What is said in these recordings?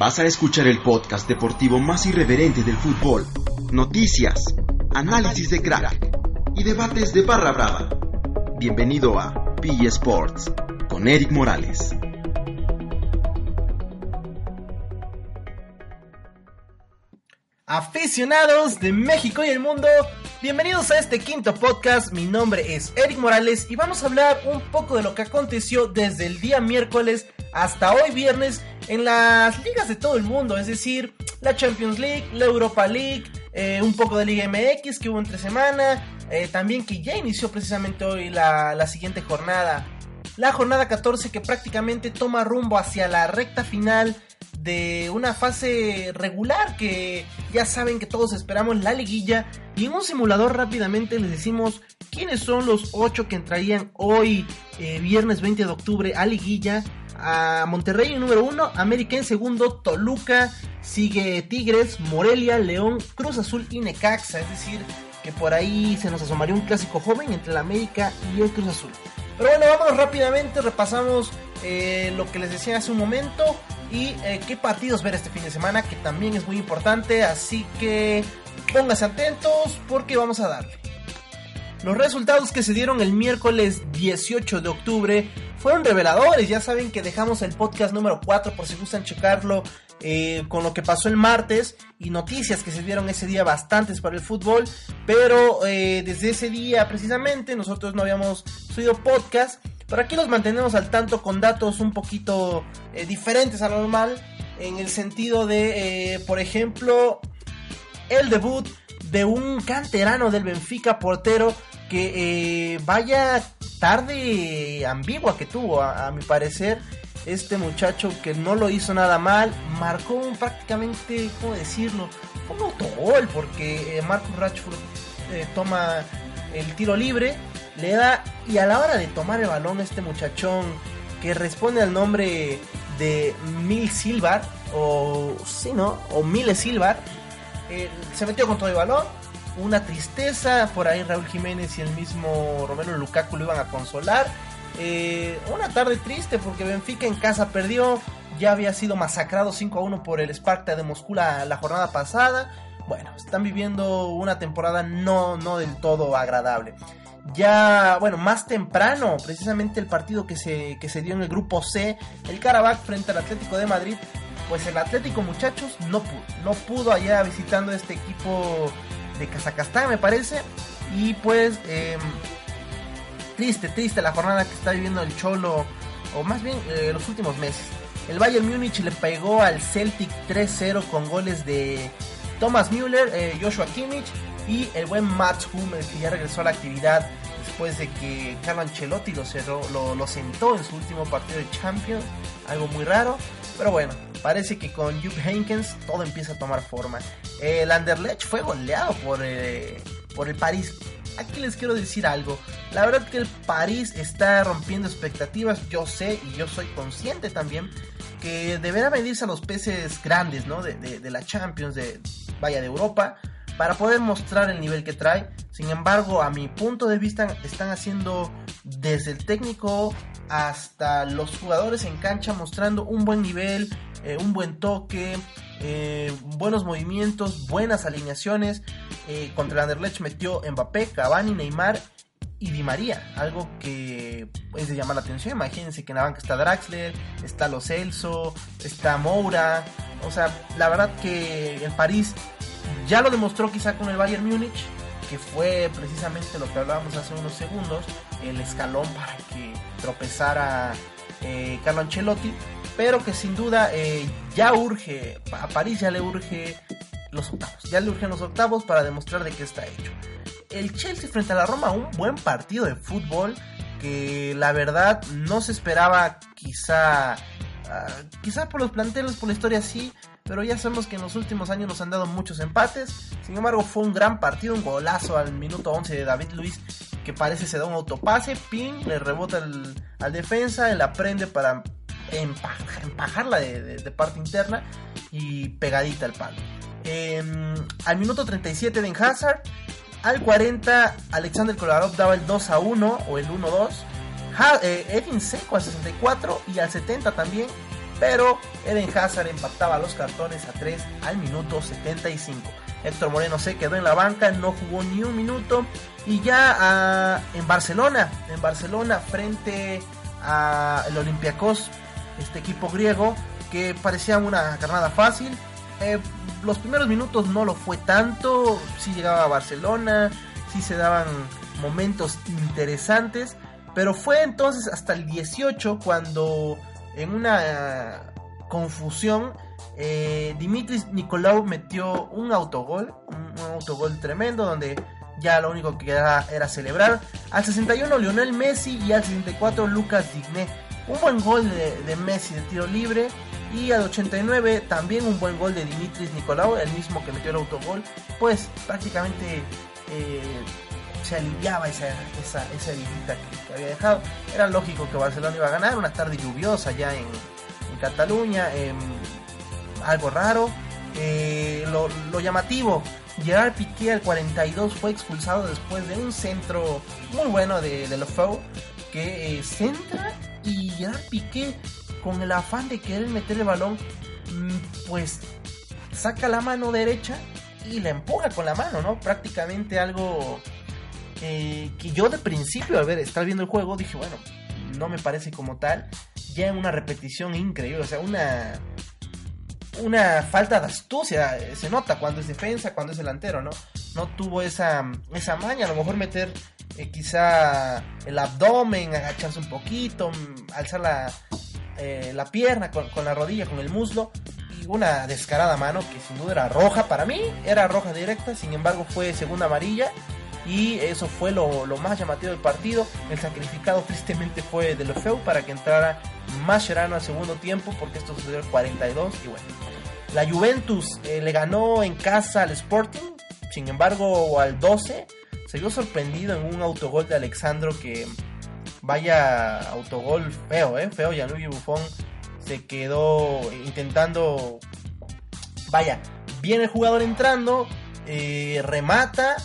Vas a escuchar el podcast deportivo más irreverente del fútbol. Noticias, análisis de crack y debates de barra brava. Bienvenido a PE Sports con Eric Morales. Aficionados de México y el mundo, bienvenidos a este quinto podcast. Mi nombre es Eric Morales y vamos a hablar un poco de lo que aconteció desde el día miércoles hasta hoy viernes en las ligas de todo el mundo, es decir, la Champions League, la Europa League, eh, un poco de Liga MX que hubo entre semana, eh, también que ya inició precisamente hoy la, siguiente jornada, la jornada 14 que prácticamente toma rumbo hacia la recta final de una fase regular que ya saben que todos esperamos la liguilla. Y en un simulador rápidamente les decimos quiénes son los 8 que entrarían hoy eh, viernes 20 de octubre a liguilla a Monterrey en número 1, América en segundo, Toluca, sigue Tigres, Morelia, León, Cruz Azul y Necaxa, es decir, que por ahí se nos asomaría un clásico joven entre la América y el Cruz Azul. Pero bueno, vamos rápidamente, repasamos eh, lo que les decía hace un momento y eh, qué partidos ver este fin de semana, que también es muy importante, así que pónganse atentos porque vamos a darle. Los resultados que se dieron el miércoles 18 de octubre fueron reveladores. Ya saben que dejamos el podcast número 4 por si gustan checarlo eh, con lo que pasó el martes y noticias que se dieron ese día bastantes para el fútbol. Pero eh, desde ese día precisamente nosotros no habíamos subido podcast. Pero aquí los mantenemos al tanto con datos un poquito eh, diferentes a lo normal. En el sentido de, por ejemplo, el debut de un canterano del Benfica portero que eh, vaya tarde ambigua que tuvo, a, mi parecer. Este muchacho que no lo hizo nada mal, marcó un prácticamente, ¿cómo decirlo? Un autogol, porque eh, Marcus Rashford eh, toma el tiro libre, le da, y a la hora de tomar el balón, este muchachón que responde al nombre de Mil Silvar, o sí, ¿no? O Mile Silvar, se metió con todo el balón, una tristeza. Por ahí Raúl Jiménez y el mismo Romero Lukaku lo iban a consolar. Eh, una tarde triste porque Benfica en casa perdió. Ya había sido masacrado 5 a 1 por el Sparta de Moscú la, jornada pasada. Bueno, están viviendo una temporada no, no del todo agradable. Ya, bueno, más temprano, precisamente el partido que se, que se dio en el grupo C, el Karabakh frente al Atlético de Madrid, pues el Atlético, muchachos, no pudo. No pudo allá visitando este equipo de Kazajstán, me parece. Y pues, em, triste, triste la jornada que está viviendo el Cholo, o más bien eh, los últimos meses. El Bayern Múnich le pegó al Celtic 3-0 con goles de Thomas Müller, eh, Joshua Kimmich y el buen Mats Hummels que ya regresó a la actividad después de que Carlo Ancelotti lo, cerró, lo, lo sentó en su último partido de Champions, algo muy raro. Pero bueno, parece que con Jupp Heynckes todo empieza a tomar forma. El Anderlecht fue goleado por, eh, por el París. Aquí les quiero decir algo. La verdad que el París está rompiendo expectativas. Yo sé y yo soy consciente también que deberá medirse a los peces grandes, ¿no? De, de la Champions, de vaya de Europa, para poder mostrar el nivel que trae. Sin embargo, a mi punto de vista, están haciendo desde el técnico hasta los jugadores en cancha mostrando un buen nivel, eh, un buen toque, eh, buenos movimientos, buenas alineaciones. Eh, contra el Anderlecht metió Mbappé, Cavani, Neymar y Di María, algo que es de llamar la atención. Imagínense que en la banca está Draxler, está Lo Celso, está Moura. O sea, la verdad que en París ya lo demostró quizá con el Bayern Múnich, que fue precisamente lo que hablábamos hace unos segundos, el escalón para que tropezara eh, Carlo Ancelotti, pero que sin duda eh, ya urge, a París ya le urge los octavos, ya le urgen los octavos para demostrar de qué está hecho. El Chelsea frente a la Roma, un buen partido de fútbol que la verdad no se esperaba quizá, ah, quizá por los planteles, por la historia sí, pero ya sabemos que en los últimos años nos han dado muchos empates. Sin embargo, fue un gran partido, un golazo al minuto 11 de David Luis, que parece se da un autopase, ping, le rebota al defensa, él aprende para empajarla de, parte interna y pegadita al palo. Em, al minuto 37 de Hazard, al 40 Alexander Kolarov daba el 2 a 1 o el 1 2. Eh, Seco al 64 y al 70 también pero Eden Hazard empataba los cartones a 3 al minuto 75. Héctor Moreno se quedó en la banca, no jugó ni un minuto y ya ah, en Barcelona, en Barcelona frente al Olympiacos, este equipo griego que parecía una carnada fácil. Eh, los primeros minutos no lo fue tanto, si llegaba a Barcelona, si se daban momentos interesantes, pero fue entonces hasta el 18 cuando en una confusión eh, Dimitris Nicolau metió un autogol, un, autogol tremendo donde ya lo único que quedaba era celebrar. Al 61 Lionel Messi y al 64 Lucas Digné. Un buen gol de, Messi de tiro libre. Y al 89 también un buen gol de Dimitris Nicolau, el mismo que metió el autogol. Pues prácticamente eh, se aliviaba esa, esa, esa que, había dejado. Era lógico que Barcelona iba a ganar, una tarde lluviosa ya en, Cataluña, em, algo raro. Eh, lo, llamativo, Gerard Piqué al 42 fue expulsado después de un centro muy bueno de, de Lofau que eh, centra y Gerard Piqué con el afán de querer meter el balón mm, pues saca la mano derecha y la empuja con la mano, ¿no? Prácticamente algo eh, que yo de principio, al ver, estar viendo el juego, dije, bueno, no me parece como tal. Ya en una repetición increíble, o sea, una una falta de astucia, eh, se nota cuando es defensa, cuando es delantero, ¿no? No tuvo esa, esa maña, a lo mejor meter eh, quizá el abdomen, agacharse un poquito, mm, alzar la, la pierna con, con, la rodilla, con el muslo, y una descarada mano que sin duda era roja, para mí era roja directa, sin embargo fue segunda amarilla, y eso fue lo, más llamativo del partido. El sacrificado tristemente fue de Lefeu para que entrara Mascherano al segundo tiempo porque esto sucedió el 42 y bueno. La Juventus eh, le ganó en casa al Sporting, sin embargo al 12 se vio sorprendido en un autogol de Alexandro que vaya autogol feo, eh, feo, Gianluigi Buffon se quedó intentando vaya, viene el jugador entrando, eh, remata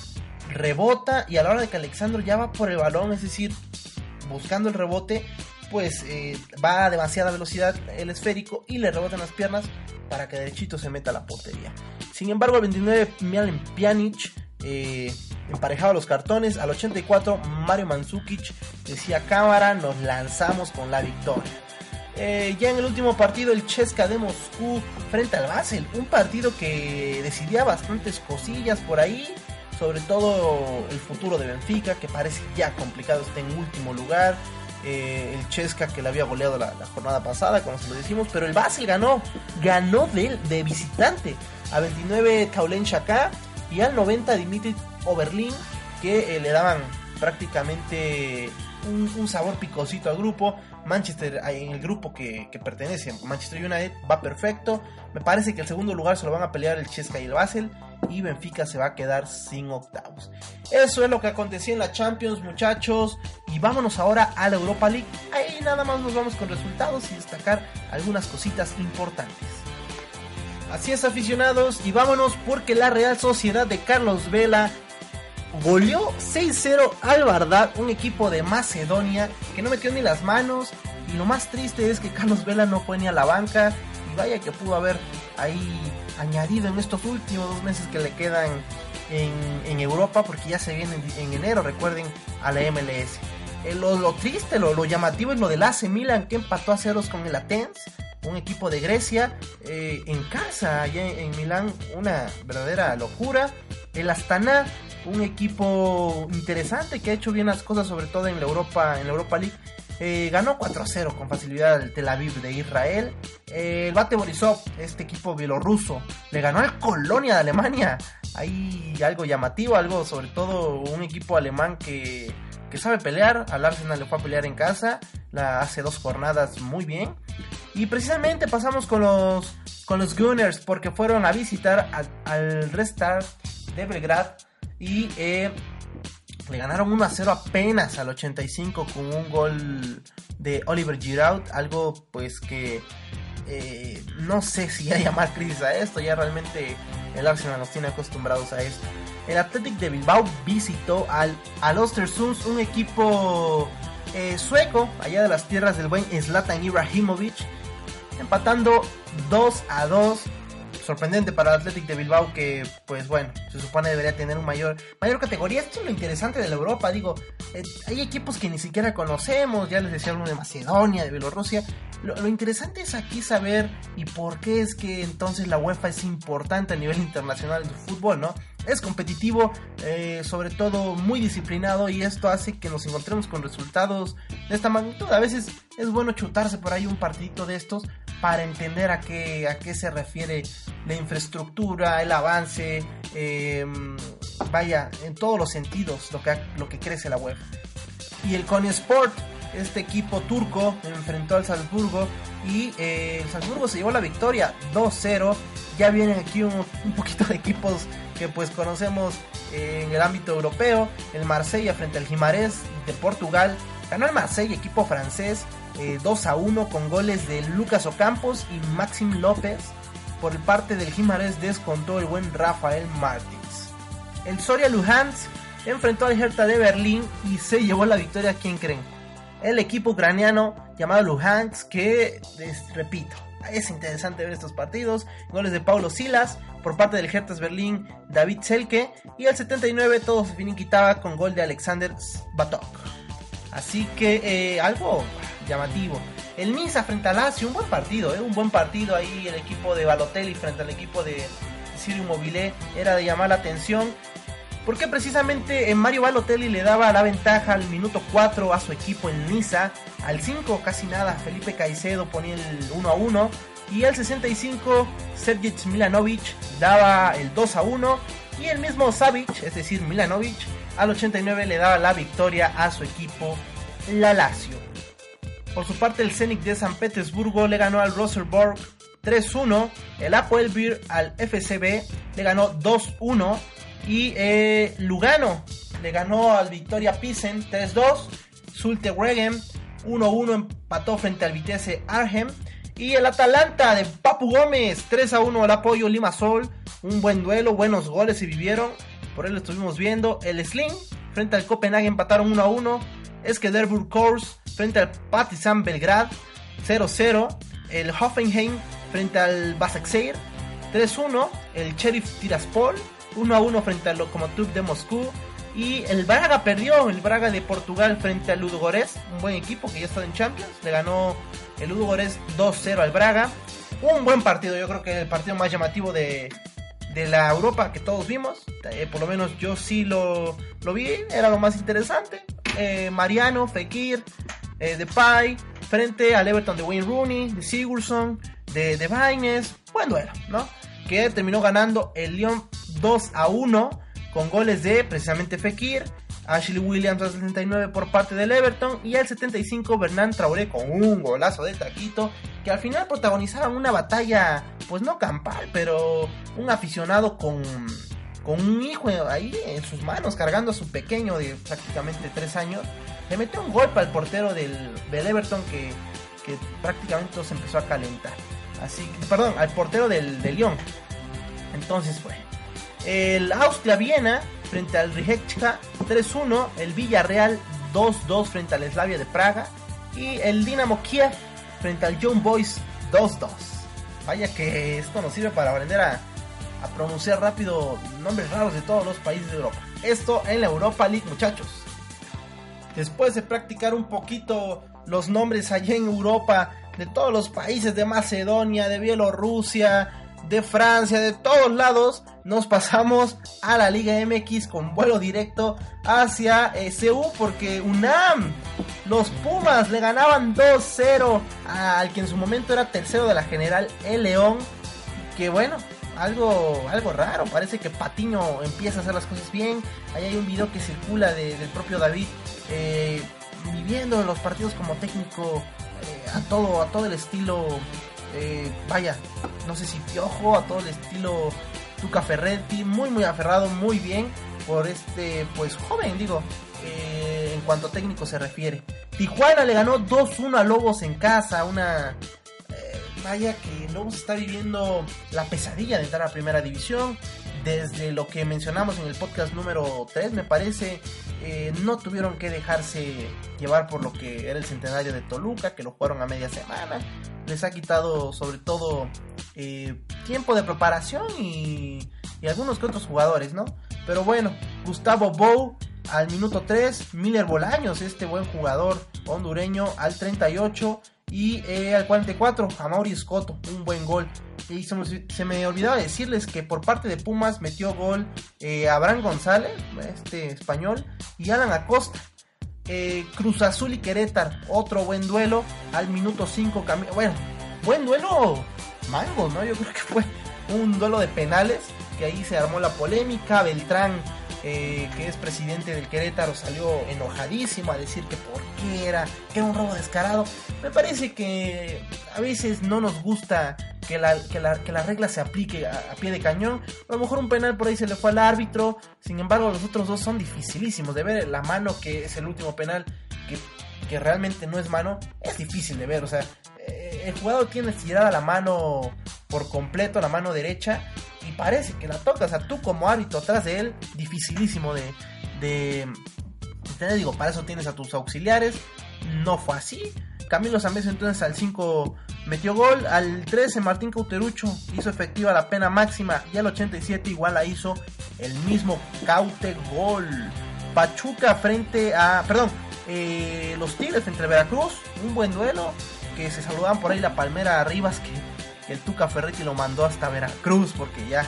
rebota y a la hora de que Alexandro ya va por el balón, es decir, buscando el rebote, pues eh, va a demasiada velocidad el esférico y le rebota en las piernas para que derechito se meta la portería. Sin embargo, al 29 Milan Pjanic eh, emparejaba los cartones. Al 84 Mario Mandzukic decía cámara, nos lanzamos con la victoria. Eh, ya en el último partido el Chesca de Moscú frente al Basel, un partido que decidía bastantes cosillas por ahí sobre todo el futuro de Benfica, que parece ya complicado, está en último lugar. Eh, el Chesca que le había goleado la, jornada pasada, como se lo decimos, pero el Basel ganó, ganó de, de visitante a 29 Kaulen Shaka y al 90 Dimitri Oberlin, que eh, le daban prácticamente un, sabor picosito al grupo. Manchester, en el grupo que, que, pertenece Manchester United, va perfecto. Me parece que el segundo lugar se lo van a pelear el Chesca y el Basel y Benfica se va a quedar sin octavos. Eso es lo que aconteció en la Champions, muchachos. Y vámonos ahora a la Europa League. Ahí nada más nos vamos con resultados y destacar algunas cositas importantes. Así es, aficionados, y vámonos porque la Real Sociedad de Carlos Vela goleó 6-0 al Bardad, un equipo de Macedonia que no metió ni las manos. Y lo más triste es que Carlos Vela no fue ni a la banca. Y vaya que pudo haber ahí añadido en estos últimos dos meses que le quedan en, Europa, porque ya se viene en, enero, recuerden, a la MLS. Eh, lo, triste, lo, llamativo es lo del AC Milan que empató a ceros con el Athens, un equipo de Grecia, eh, en casa, allá en, Milán, una verdadera locura. El Astana, un equipo interesante que ha hecho bien las cosas, sobre todo en la Europa, en la Europa League eh, ganó 4-0 con facilidad el Tel Aviv de Israel. Eh, el Bate Borisov, este equipo bielorruso, le ganó al Colonia de Alemania. Hay algo llamativo, algo sobre todo un equipo alemán que, que sabe pelear. Al Arsenal le fue a pelear en casa. La hace dos jornadas muy bien. Y precisamente pasamos con los, con los Gunners porque fueron a visitar al, al Restart de Belgrad. Y eh, le ganaron 1 a 0 apenas al 85 con un gol de Oliver Giroud. Algo pues que eh, no sé si ya llamar crisis a esto. Ya realmente el Arsenal nos tiene acostumbrados a esto. El Athletic de Bilbao visitó al, al Ostersund, un equipo eh, sueco, allá de las tierras del buen Zlatan Ibrahimovic. Empatando 2 a 2 sorprendente para el Athletic de Bilbao que, pues bueno, se supone debería tener un mayor, mayor categoría. Esto es lo interesante de la Europa, digo, eh, hay equipos que ni siquiera conocemos, ya les decía uno de Macedonia, de Bielorrusia. Lo, interesante es aquí saber y por qué es que entonces la UEFA es importante a nivel internacional en el fútbol, ¿no? Es competitivo, eh, sobre todo muy disciplinado y esto hace que nos encontremos con resultados de esta magnitud. A veces es bueno chutarse por ahí un partidito de estos para entender a qué, a qué se refiere la infraestructura, el avance, em, vaya, en todos los sentidos lo que, lo que crece la web. Y el Sport, este equipo turco, enfrentó al Salzburgo y eh, el Salzburgo se llevó la victoria 2-0. Ya vienen aquí un, poquito de equipos que pues conocemos en el ámbito europeo. El Marsella frente al Gimarés de Portugal. Ganó el Marsella, equipo francés, 2 eh, a 1 con goles de Lucas Ocampos y Maxim López. Por parte del Gimarés descontó el buen Rafael Martins. El Soria Luhansk enfrentó al Hertha de Berlín y se llevó la victoria. ¿Quién creen? El equipo ucraniano llamado Luhansk que, repito, es interesante ver estos partidos. Goles de Paulo Silas por parte del Hertha Berlín, David Selke y el 79 todo se finiquitaba con gol de Alexander Batok. Así que eh, algo llamativo. El Niza frente a Lazio, un buen partido, ¿eh? un buen partido ahí el equipo de Balotelli frente al equipo de Sirio Immobilier era de llamar la atención. Porque precisamente en Mario Balotelli le daba la ventaja al minuto 4 a su equipo en Niza. Al 5 casi nada, Felipe Caicedo ponía el 1 a 1. Y al 65 Sergej Milanovic daba el 2 a 1. Y el mismo Savic, es decir Milanovic, al 89 le daba la victoria a su equipo, la Lazio. Por su parte, el Zenit de San Petersburgo le ganó al Rosenborg 3-1. El Apoel Beer al FCB le ganó 2-1. Y eh, Lugano le ganó al Victoria Pisen 3-2. Sulte Regen 1-1 empató frente al Vitesse Arnhem. Y el Atalanta de Papu Gómez 3-1 al apoyo Limasol. Un buen duelo, buenos goles se vivieron. Por él lo estuvimos viendo. El Sling frente al Copenhague empataron 1-1. Es que Derburg Course frente al Partizan Belgrad 0-0. El Hoffenheim frente al Basaksehir 3-1. El Sheriff Tiraspol 1-1 frente al Lokomotiv de Moscú. Y el Braga perdió, el Braga de Portugal frente al Ludogorets, un buen equipo que ya está en Champions. Le ganó el Ludogorets 2-0 al Braga. Un buen partido, yo creo que el partido más llamativo de, de la Europa que todos vimos. Eh, por lo menos yo sí lo, lo vi, era lo más interesante. Eh, Mariano, Fekir, eh, Depay, frente al Everton de Wayne Rooney, de Sigurdsson, de, de buen duelo, ¿no? Que terminó ganando el Lyon 2 a 1 con goles de precisamente Fekir, Ashley Williams al 79 por parte del Everton y al 75 Bernard Traoré con un golazo de taquito que al final protagonizaron una batalla pues no campal, pero un aficionado con con un hijo ahí en sus manos cargando a su pequeño de prácticamente 3 años le metió un golpe al portero del, Everton que, prácticamente se empezó a calentar. Así perdón, al portero del, del Lyon. Entonces fue. El Austria-Viena frente al Rijeka 3-1. El Villarreal 2-2 frente al Slavia de Praga. Y el Dinamo Kiev frente al Young Boys 2-2. Vaya que esto nos sirve para aprender a, a pronunciar rápido nombres raros de todos los países de Europa. Esto en la Europa League, muchachos. Después de practicar un poquito los nombres allá en Europa de todos los países de Macedonia, de Bielorrusia, de Francia, de todos lados, nos pasamos a la Liga MX con vuelo directo hacia eh, porque UNAM, los Pumas le ganaban 2-0 al que en su momento era tercero de la general, el León, que bueno, algo, algo raro. Parece que Patiño empieza a hacer las cosas bien. Ahí hay un video que circula del propio David eh, viviendo los partidos como técnico eh, a todo, a todo el estilo. Eh, vaya, no sé si piojo, a todo el estilo Tuca Ferretti, muy muy aferrado, muy bien por este pues joven, digo, en cuanto técnico se refiere. Tijuana le ganó 2-1 a Lobos en casa, una vaya que Lobos está viviendo la pesadilla de entrar a primera división. Desde lo que mencionamos en el podcast número 3, me parece, eh, no tuvieron que dejarse llevar por lo que era el centenario de Toluca, que lo jugaron a media semana. Les ha quitado sobre todo eh, tiempo de preparación y, y, algunos que otros jugadores, ¿no? Pero bueno, Gustavo Bou al minuto 3, Miller Bolaños, este buen jugador hondureño, al 38 y eh, al 44, a Mauri un buen gol. Y se me, se me, olvidaba decirles que por parte de Pumas metió gol eh, Abraham González, este español, y Alan Acosta. Eh, Cruz Azul y Querétaro, otro buen duelo al minuto 5. Bueno, buen duelo, mango, ¿no? Yo creo que fue un duelo de penales, que ahí se armó la polémica. Beltrán eh, que es presidente del Querétaro, salió enojadísimo a decir que por qué era, que era un robo descarado. Me parece que a veces no nos gusta que la, que la, que la regla se aplique a, pie de cañón. A lo mejor un penal por ahí se le fue al árbitro, sin embargo los otros dos son dificilísimos de ver. La mano que es el último penal, que, que realmente no es mano, es difícil de ver. O sea, eh, el jugador tiene estirada la mano por completo, la mano derecha, parece que la toca. O sea, tú como árbitro atrás de él, dificilísimo de, de, te digo, para eso tienes a tus auxiliares. No fue así. Camilo Zambés entonces al 5 metió gol. Al 13 Martín Cauterucho hizo efectiva la pena máxima. Y al 87 igual la hizo el mismo Caute gol. Pachuca frente a... Perdón. Eh, los Tigres entre Veracruz. Un buen duelo. Que se saludaban por ahí la Palmera Rivas que que el Tuca Ferretti lo mandó hasta Veracruz porque ya,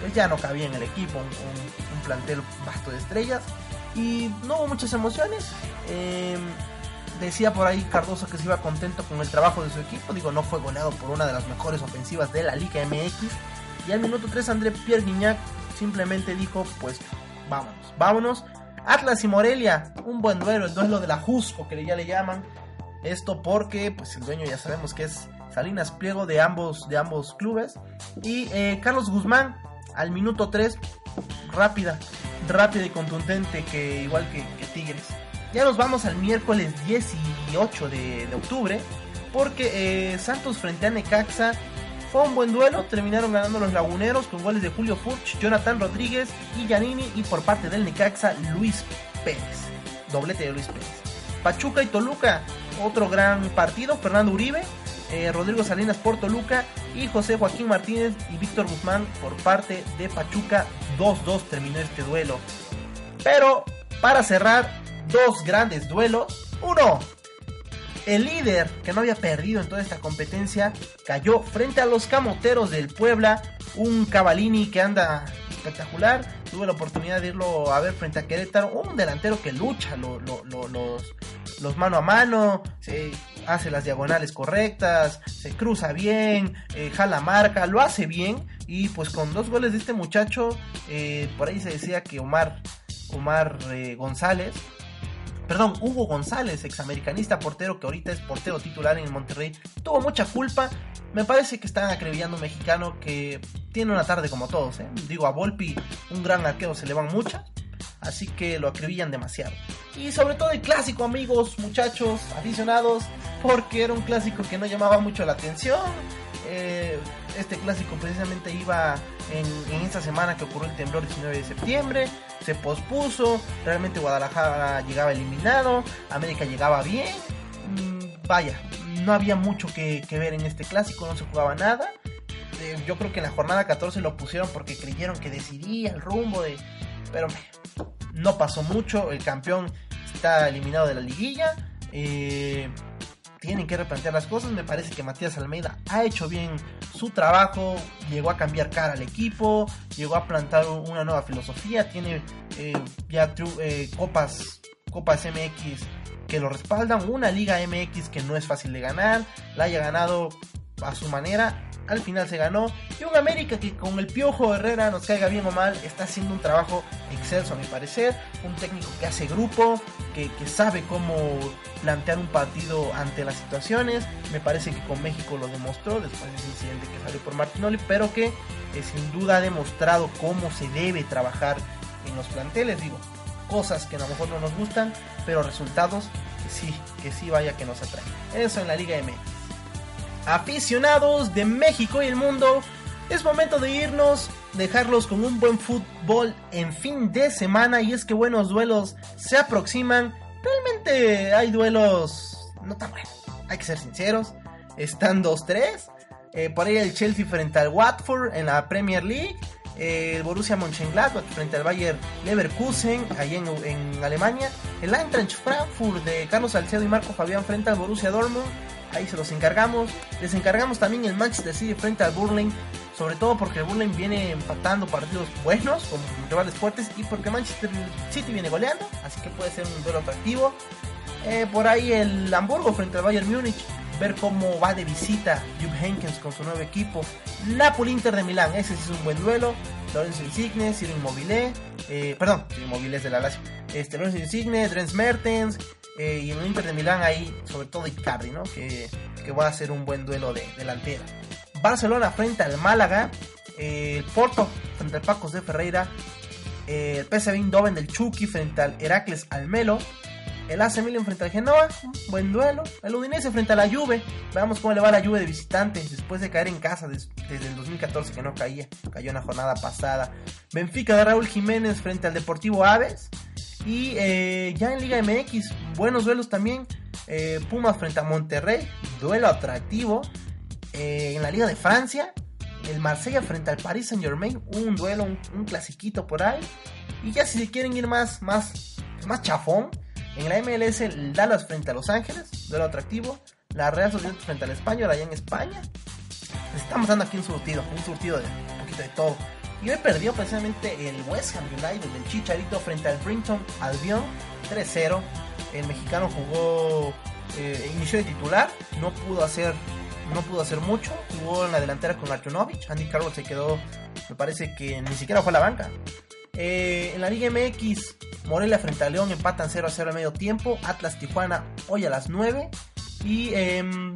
pues ya no cabía en el equipo, un, plantel vasto de estrellas. Y no hubo muchas emociones. Eh, decía por ahí Cardoso que se iba contento con el trabajo de su equipo. Digo, no fue goleado por una de las mejores ofensivas de la Liga MX. Y al minuto 3 André Pierre Guignac simplemente dijo, pues vámonos, vámonos. Atlas y Morelia, un buen duelo, el duelo de la Jusco que ya le llaman. Esto porque pues el dueño ya sabemos que es Salinas Pliego de ambos, de ambos clubes. Y eh, Carlos Guzmán al minuto 3, rápida, rápida y contundente, que igual que, Tigres. Ya nos vamos al miércoles 18 de, de octubre, porque eh, Santos frente a Necaxa fue un buen duelo, terminaron ganando los laguneros con goles de Julio Furch, Jonathan Rodríguez y Giannini, y por parte del Necaxa, Luis Pérez. Doblete de Luis Pérez. Pachuca y Toluca, otro gran partido, Fernando Uribe, eh, Rodrigo Salinas por Toluca y José Joaquín Martínez y Víctor Guzmán por parte de Pachuca. 2-2 terminó este duelo. Pero para cerrar, dos grandes duelos. Uno, el líder que no había perdido en toda esta competencia cayó frente a los camoteros del Puebla. Un Cavalini que anda espectacular. Tuve la oportunidad de irlo a ver frente a Querétaro. Un delantero que lucha lo, lo, lo, los, los mano a mano, se hace las diagonales correctas, se cruza bien, eh, jala marca, lo hace bien. Y pues con dos goles de este muchacho, eh, por ahí se decía que Omar, Omar eh, González, perdón, Hugo González, examericanista portero que ahorita es portero titular en Monterrey, tuvo mucha culpa. Me parece que están acribillando un mexicano que tiene una tarde como todos. Digo, a Volpi, un gran arquero, se le van muchas. Así que lo acribillan demasiado. Y sobre todo el clásico, amigos, muchachos, aficionados, porque era un clásico que no llamaba mucho la atención. Eh, este clásico precisamente iba en, esta semana que ocurrió el temblor 19 de septiembre, se pospuso, realmente Guadalajara llegaba eliminado, América llegaba bien, mm, vaya, no había mucho que, que, ver en este clásico, no se jugaba nada. Eh, yo creo que en la jornada 14 lo pusieron porque creyeron que decidía el rumbo de... Pero no pasó mucho, el campeón está eliminado de la liguilla. Eh, tienen que replantear las cosas. Me parece que Matías Almeida ha hecho bien su trabajo, llegó a cambiar cara al equipo, llegó a plantar una nueva filosofía, tiene eh, ya eh, copas, copas MX que lo respaldan, una liga MX que no es fácil de ganar, la haya ganado a su manera. Al final se ganó. Y un América que con el Piojo Herrera, nos caiga bien o mal, está haciendo un trabajo excelso a mi parecer. Un técnico que hace grupo, que, sabe cómo plantear un partido ante las situaciones. Me parece que con México lo demostró después de ese incidente que salió por Martinoli, pero que, que sin duda ha demostrado cómo se debe trabajar en los planteles. Digo, cosas que a lo mejor no nos gustan, pero resultados que sí, que sí vaya que nos atraen. Eso en la Liga MX aficionados de México y el mundo. Es momento de irnos, dejarlos con un buen fútbol en fin de semana y es que buenos duelos se aproximan. Realmente hay duelos no tan buenos, hay que ser sinceros. Están 2-3. Eh, por ahí el Chelsea frente al Watford en la Premier League. Eh, el Borussia Mönchengladbach frente al Bayer Leverkusen, en, en, Alemania. El Eintracht Frankfurt de Carlos Salcedo y Marco Fabián frente al Borussia Dortmund. Ahí se los encargamos. Les encargamos también el Manchester City frente al Burnley. Sobre todo porque el Burnley viene empatando partidos buenos con rivales fuertes. Y porque Manchester City viene goleando. Así que puede ser un duelo atractivo. Eh, por ahí el Hamburgo frente al Bayern Múnich ver cómo va de visita Jupp Heynckes con su nuevo equipo. Napoli Inter de Milán, ese sí es un buen duelo. Lorenzo Insigne, Ciro Inmobile, eh, perdón, Ciro Inmobile es de la Lazio. Este, Lorenzo Insigne, Drenz Mertens, eh, y en el Inter de Milán ahí, sobre todo Icardi, ¿no? Que, que va a ser un buen duelo de delantera. Barcelona frente al Málaga, eh, el Porto frente al Pacos de Ferreira, el PSV Eindhoven del Chucky frente al Heracles Almelo, el AC Milan frente al Genoa, buen duelo. El Udinese frente a la Juve. Veamos cómo le va la Juve de visitante después de caer en casa desde el 2014 que no caía. Cayó en la jornada pasada. Benfica de Raúl Jiménez frente al Deportivo Aves. Y eh, ya en Liga MX, buenos duelos también. Eh, Pumas frente a Monterrey, duelo atractivo. Eh, en la Liga de Francia, el Marsella frente al Paris Saint Germain, un duelo, un, clasiquito por ahí. Y ya si quieren ir más, más, más chafón, en la MLS, el Dallas frente a Los Ángeles, duelo atractivo. La Real Sociedad frente al Español, allá en España. Estamos dando aquí un surtido, un surtido de un poquito de todo. Y hoy perdió precisamente el West Ham United del Chicharito frente al Brinton Albion 3-0. El mexicano jugó, eh, inició de titular, no pudo hacer no pudo hacer mucho. Jugó en la delantera con Arjunovic. Andy Carroll se quedó, me parece que ni siquiera fue a la banca. Eh, en la Liga MX, Morelia frente a León empatan 0 a 0 al medio tiempo. Atlas Tijuana hoy a las 9. Y em,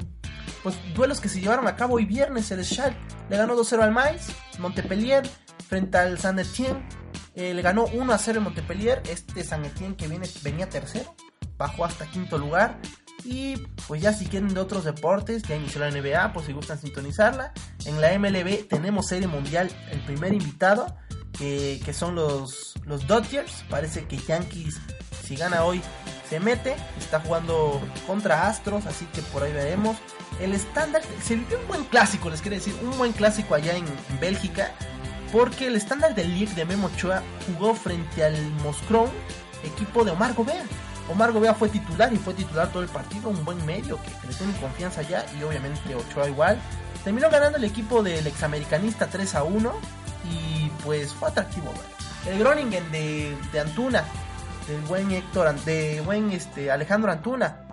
pues duelos que se llevaron a cabo hoy viernes. El Schalke le ganó 2-0 al Mais. Montpellier frente al San Etienne eh, le ganó 1 a 0 en Montpellier. Este San Etienne que viene, venía tercero. Bajó hasta quinto lugar. Y pues ya si quieren de otros deportes, ya inició la NBA, pues si gustan sintonizarla. En la MLB tenemos serie mundial, el primer invitado que, son los, los Dodgers. Parece que Yankees, si gana hoy, se mete. Está jugando contra Astros, así que por ahí veremos. El estándar, se vivió un buen clásico, les quiero decir, un buen clásico allá en, Bélgica. Porque el estándar del League de Memo Ochoa jugó frente al Moscrón, equipo de Omar Gobea. Omar Gobea fue titular y fue titular todo el partido, un buen medio que, le tiene confianza ya y obviamente Ochoa igual. Terminó ganando el equipo del examericanista 3 a 1 y pues fue atractivo El Groningen de, de Antuna, del buen Héctor, de buen este, Alejandro Antuna,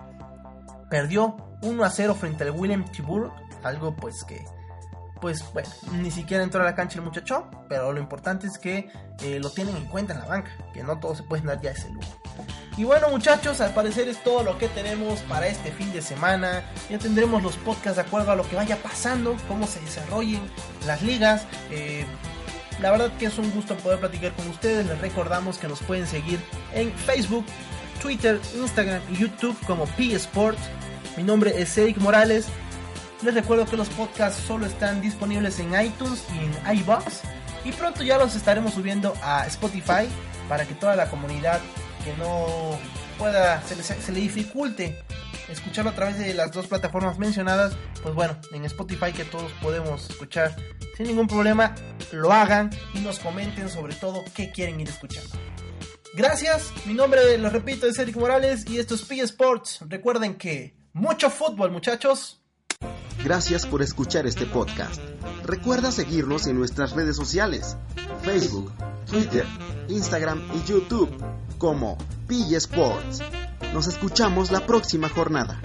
perdió 1 a 0 frente al William Tiburg, algo pues que pues bueno, ni siquiera entró a la cancha el muchacho, pero lo importante es que eh, lo tienen en cuenta en la banca, que no todos se pueden dar ya ese lujo. Y bueno muchachos, al parecer es todo lo que tenemos para este fin de semana. Ya tendremos los podcasts de acuerdo a lo que vaya pasando, cómo se desarrollen las ligas. Eh, la verdad que es un gusto poder platicar con ustedes. Les recordamos que nos pueden seguir en Facebook, Twitter, Instagram y YouTube como P Sports. Mi nombre es Eric Morales. Les recuerdo que los podcasts solo están disponibles en iTunes y en iBox. Y pronto ya los estaremos subiendo a Spotify para que toda la comunidad que no pueda, se le, se le dificulte escucharlo a través de las dos plataformas mencionadas, pues bueno, en Spotify que todos podemos escuchar sin ningún problema, lo hagan y nos comenten sobre todo qué quieren ir escuchando. Gracias, mi nombre, lo repito, es Eric Morales y esto es P Sports. Recuerden que mucho fútbol, muchachos. Gracias por escuchar este podcast. Recuerda seguirnos en nuestras redes sociales, Facebook, Twitter, Instagram y YouTube como P Sports. Nos escuchamos la próxima jornada.